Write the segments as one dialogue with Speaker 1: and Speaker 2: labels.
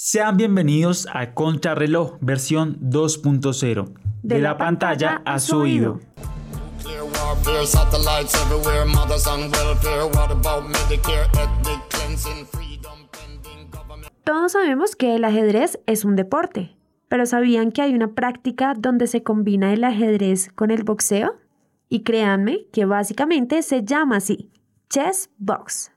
Speaker 1: Sean bienvenidos a Contrarreloj versión 2.0, de, la, pantalla, a su oído.
Speaker 2: Todos sabemos que el ajedrez es un deporte, pero ¿sabían que hay una práctica donde se combina el ajedrez con el boxeo? Y créanme que básicamente se llama así, chess box.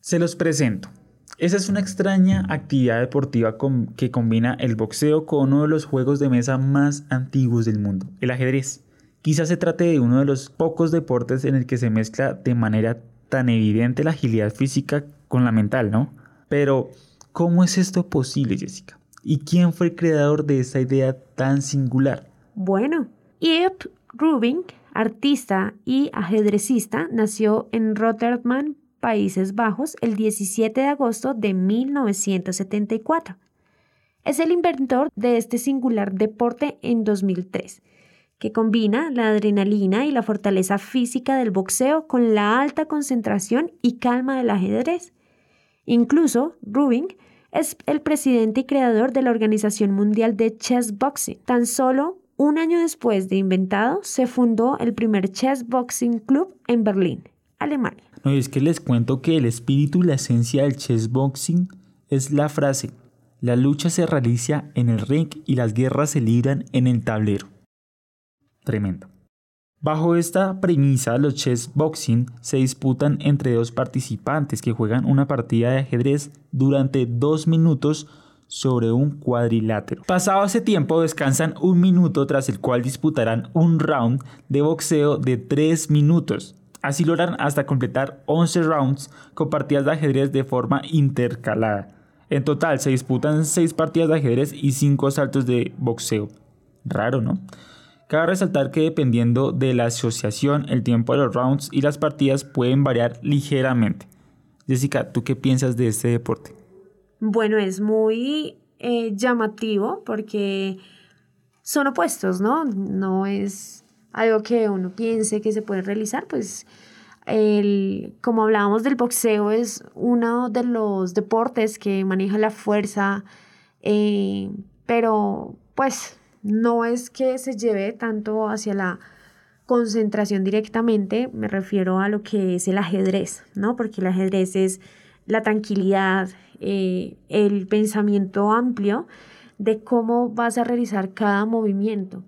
Speaker 1: Se los presento. Esa es una extraña actividad deportiva que combina el boxeo con uno de los juegos de mesa más antiguos del mundo, el ajedrez. Quizás se trate de uno de los pocos deportes en el que se mezcla de manera tan evidente la agilidad física con la mental, ¿no? Pero, ¿cómo es esto posible, Jessica? ¿Y quién fue el creador de esa idea tan singular?
Speaker 2: Bueno, Ip Rubin, artista y ajedrecista, nació en Rotterdam, Países Bajos el 17 de agosto de 1974. Es el inventor de este singular deporte en 2003, que combina la adrenalina y la fortaleza física del boxeo con la alta concentración y calma del ajedrez. Incluso, Rubin es el presidente y creador de la Organización Mundial de Chess Boxing. Tan solo un año después de inventado, se fundó el primer Chess Boxing Club en Berlín, Alemania.
Speaker 1: No, es que les cuento que el espíritu y la esencia del chess boxing es la frase, la lucha se realiza en el ring y las guerras se libran en el tablero. Tremendo. Bajo esta premisa, los chess boxing se disputan entre dos participantes que juegan una partida de ajedrez durante dos minutos sobre un cuadrilátero. Pasado ese tiempo descansan un minuto tras el cual disputarán un round de boxeo de tres minutos. Así lo harán hasta completar 11 rounds con partidas de ajedrez de forma intercalada. En total se disputan 6 partidas de ajedrez y 5 saltos de boxeo. Raro, ¿no? Cabe resaltar que dependiendo de la asociación, el tiempo de los rounds y las partidas pueden variar ligeramente. Jessica, ¿tú qué piensas de este deporte?
Speaker 2: Bueno, es muy eh, llamativo porque son opuestos, ¿no? No es algo que uno piense que se puede realizar, pues el, como hablábamos del boxeo, es uno de los deportes que maneja la fuerza, eh, pero pues no es que se lleve tanto hacia la concentración directamente, me refiero a lo que es el ajedrez, ¿no? Porque el ajedrez es la tranquilidad, eh, el pensamiento amplio de cómo vas a realizar cada movimiento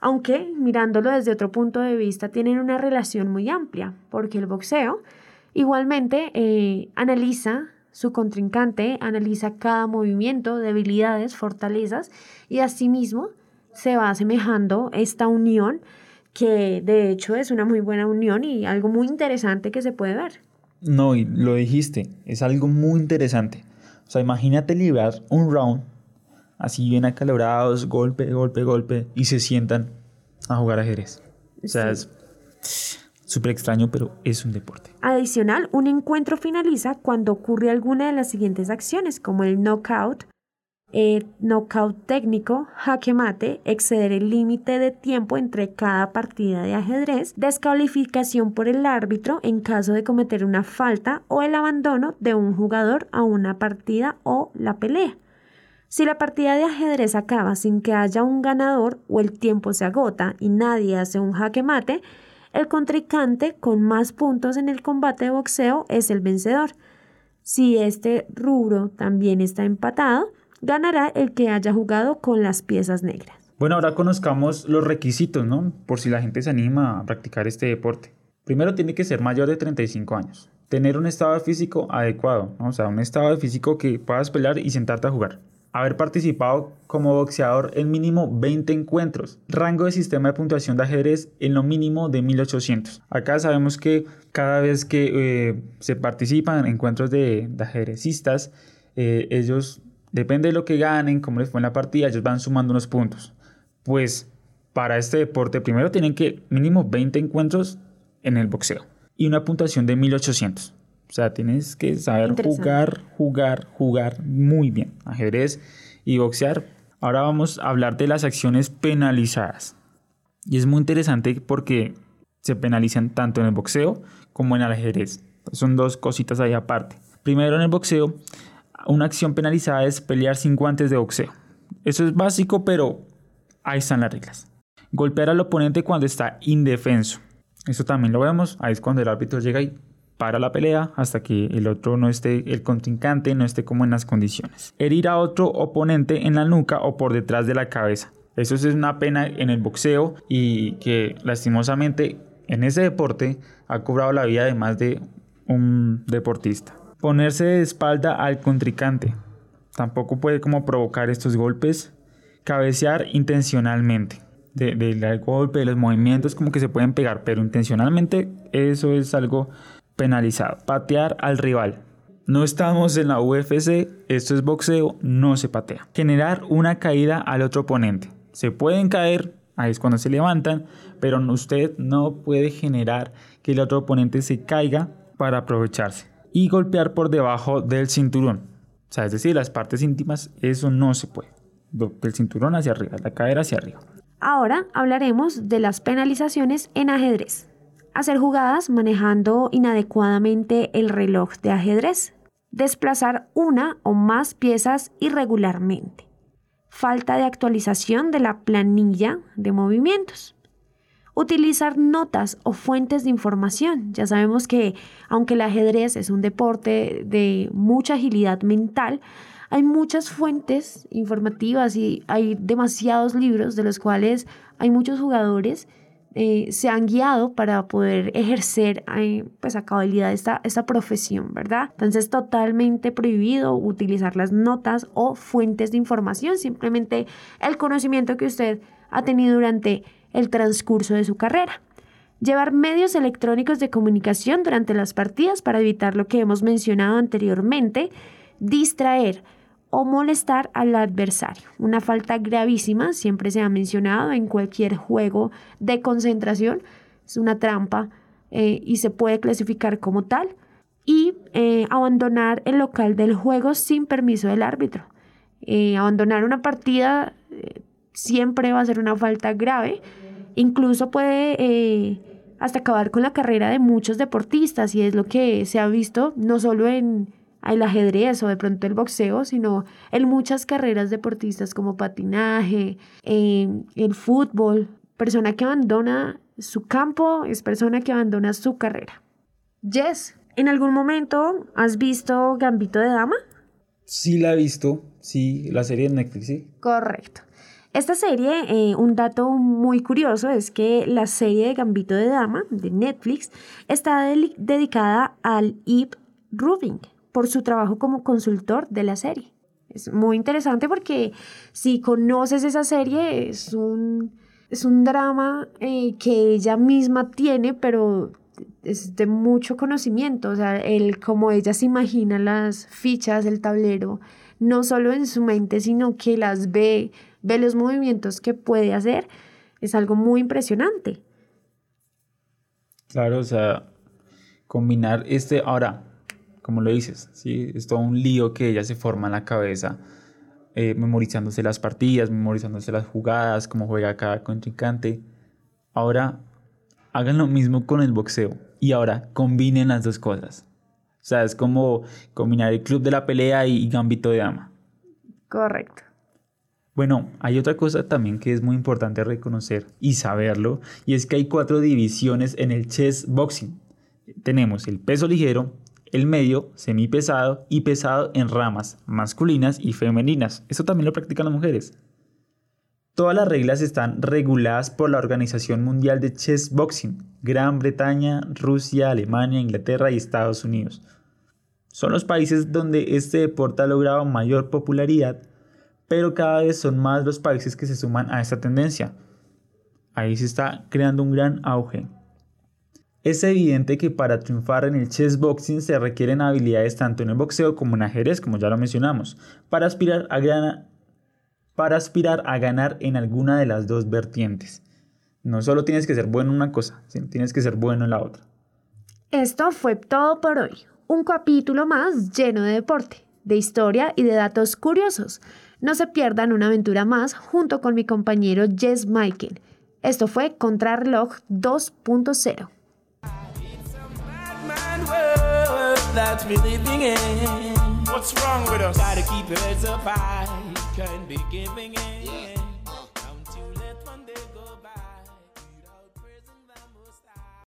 Speaker 2: aunque mirándolo desde otro punto de vista tienen una relación muy amplia, porque el boxeo igualmente eh, analiza su contrincante, analiza cada movimiento, debilidades, fortalezas y asimismo se va asemejando esta unión que de hecho es una muy buena unión y algo muy interesante que se puede ver.
Speaker 1: No, y lo dijiste, es algo muy interesante. O sea, imagínate librar un round así bien acalorados, golpe, golpe, golpe, y se sientan a jugar ajedrez. O sea, es súper extraño, pero es un deporte.
Speaker 2: Adicional, un encuentro finaliza cuando ocurre alguna de las siguientes acciones, como el knockout, eh, knockout técnico, jaque mate, exceder el límite de tiempo entre cada partida de ajedrez, descalificación por el árbitro en caso de cometer una falta o el abandono de un jugador a una partida o la pelea. Si la partida de ajedrez acaba sin que haya un ganador o el tiempo se agota y nadie hace un jaque mate, el contrincante con más puntos en el combate de boxeo es el vencedor. Si este rubro también está empatado, ganará el que haya jugado con las piezas negras.
Speaker 1: Bueno, ahora conozcamos los requisitos, ¿no? Por si la gente se anima a practicar este deporte. Primero tiene que ser mayor de 35 años. Tener un estado físico adecuado, o sea, un estado físico que puedas pelear y sentarte a jugar haber participado como boxeador en mínimo 20 encuentros, rango de sistema de puntuación de ajedrez en lo mínimo de 1800. Acá sabemos que cada vez que eh, se participan en encuentros de, ajedrecistas, eh, ellos, depende de lo que ganen, cómo les fue en la partida, ellos van sumando unos puntos. Pues para este deporte primero tienen que mínimo 20 encuentros en el boxeo y una puntuación de 1800. O sea, tienes que saber jugar, jugar, jugar muy bien. Ajedrez y boxear. Ahora vamos a hablar de las acciones penalizadas. Y es muy interesante porque se penalizan tanto en el boxeo como en el ajedrez. Son dos cositas ahí aparte. Primero en el boxeo Una acción penalizada es pelear sin guantes de boxeo. Eso es básico, pero ahí están las reglas. Golpear al oponente cuando está indefenso. Eso también lo vemos. Ahí es cuando el árbitro llega y para la pelea hasta que el otro no esté, el contrincante no esté como en las condiciones. Herir a otro oponente en la nuca o por detrás de la cabeza. Eso es una pena en el boxeo y que lastimosamente en ese deporte ha cobrado la vida de más de un deportista. Ponerse de espalda al contrincante. Tampoco puede como provocar estos golpes. Cabecear intencionalmente. del golpe, de los movimientos como que se pueden pegar, pero intencionalmente eso es algo penalizado. Patear al rival. No estamos en la UFC, esto es boxeo, no se patea. Generar una caída al otro oponente. Se pueden caer, ahí es cuando se levantan, pero usted no puede generar que el otro oponente se caiga para aprovecharse. Y golpear por debajo del cinturón. O sea, es decir, las partes íntimas, eso no se puede. Del cinturón hacia arriba, la cadera hacia arriba.
Speaker 2: Ahora hablaremos de las penalizaciones en ajedrez. Hacer jugadas manejando inadecuadamente el reloj de ajedrez. Desplazar una o más piezas irregularmente. Falta de actualización de la planilla de movimientos. Utilizar notas o fuentes de información. Ya sabemos que aunque el ajedrez es un deporte de mucha agilidad mental, hay muchas fuentes informativas y hay demasiados libros de los cuales hay muchos jugadores eh, se han guiado para poder ejercer eh, pues a cabalidad esta, esta profesión, ¿verdad? Entonces totalmente prohibido utilizar las notas o fuentes de información, simplemente el conocimiento que usted ha tenido durante el transcurso de su carrera. Llevar medios electrónicos de comunicación durante las partidas para evitar lo que hemos mencionado anteriormente. Distraer o molestar al adversario. Una falta gravísima, siempre se ha mencionado en cualquier juego de concentración. Es una trampa eh, y se puede clasificar como tal. Y eh, abandonar el local del juego sin permiso del árbitro. Eh, abandonar una partida siempre va a ser una falta grave. Incluso puede eh, hasta acabar con la carrera de muchos deportistas y es lo que se ha visto no solo en el ajedrez o de pronto el boxeo, sino en muchas carreras deportistas como patinaje, el fútbol. Persona que abandona su campo es persona que abandona su carrera. Jess, ¿en algún momento has visto Gambito de Dama?
Speaker 1: Sí, la he visto. Sí, la serie de Netflix, sí.
Speaker 2: Correcto. Esta serie, eh, un dato muy curioso es que la serie de Gambito de Dama de Netflix está dedicada al Ip Rubin por su trabajo como consultor de la serie. Es muy interesante porque si conoces esa serie es un, es un drama eh, que ella misma tiene, pero es de mucho conocimiento, o sea, el cómo ella se imagina las fichas, el tablero, no solo en su mente, sino que las ve ve los movimientos que puede hacer, es algo muy impresionante.
Speaker 1: Claro, o sea, combinar este, ahora, como lo dices, ¿sí? es todo un lío que ella se forma en la cabeza, eh, memorizándose las partidas, memorizándose las jugadas, cómo juega cada contrincante. Ahora, hagan lo mismo con el boxeo y ahora combinen las dos cosas. O sea, es como combinar el club de la pelea y gambito de dama.
Speaker 2: Correcto.
Speaker 1: Bueno, hay otra cosa también que es muy importante reconocer y saberlo, y es que hay cuatro divisiones en el chess boxing. Tenemos el peso ligero, el medio, semipesado y pesado en ramas masculinas y femeninas. Eso también lo practican las mujeres. Todas las reglas están reguladas por la Organización Mundial de Chess Boxing, Gran Bretaña, Rusia, Alemania, Inglaterra y Estados Unidos. Son los países donde este deporte ha logrado mayor popularidad pero cada vez son más los países que se suman a esta tendencia. Ahí se está creando un gran auge. Es evidente que para triunfar en el chess boxing se requieren habilidades tanto en el boxeo como en ajedrez, como ya lo mencionamos, para aspirar a, para aspirar a ganar en alguna de las dos vertientes. No solo tienes que ser bueno en una cosa, sino tienes que ser bueno en la otra.
Speaker 2: Esto fue todo por hoy. Un capítulo más lleno de deporte, de historia y de datos curiosos. No se pierdan una aventura más junto con mi compañero Jess Michael. Esto fue Contrarreloj 2.0.
Speaker 3: What's wrong with us? Gotta keep heads up high. Can't be giving in.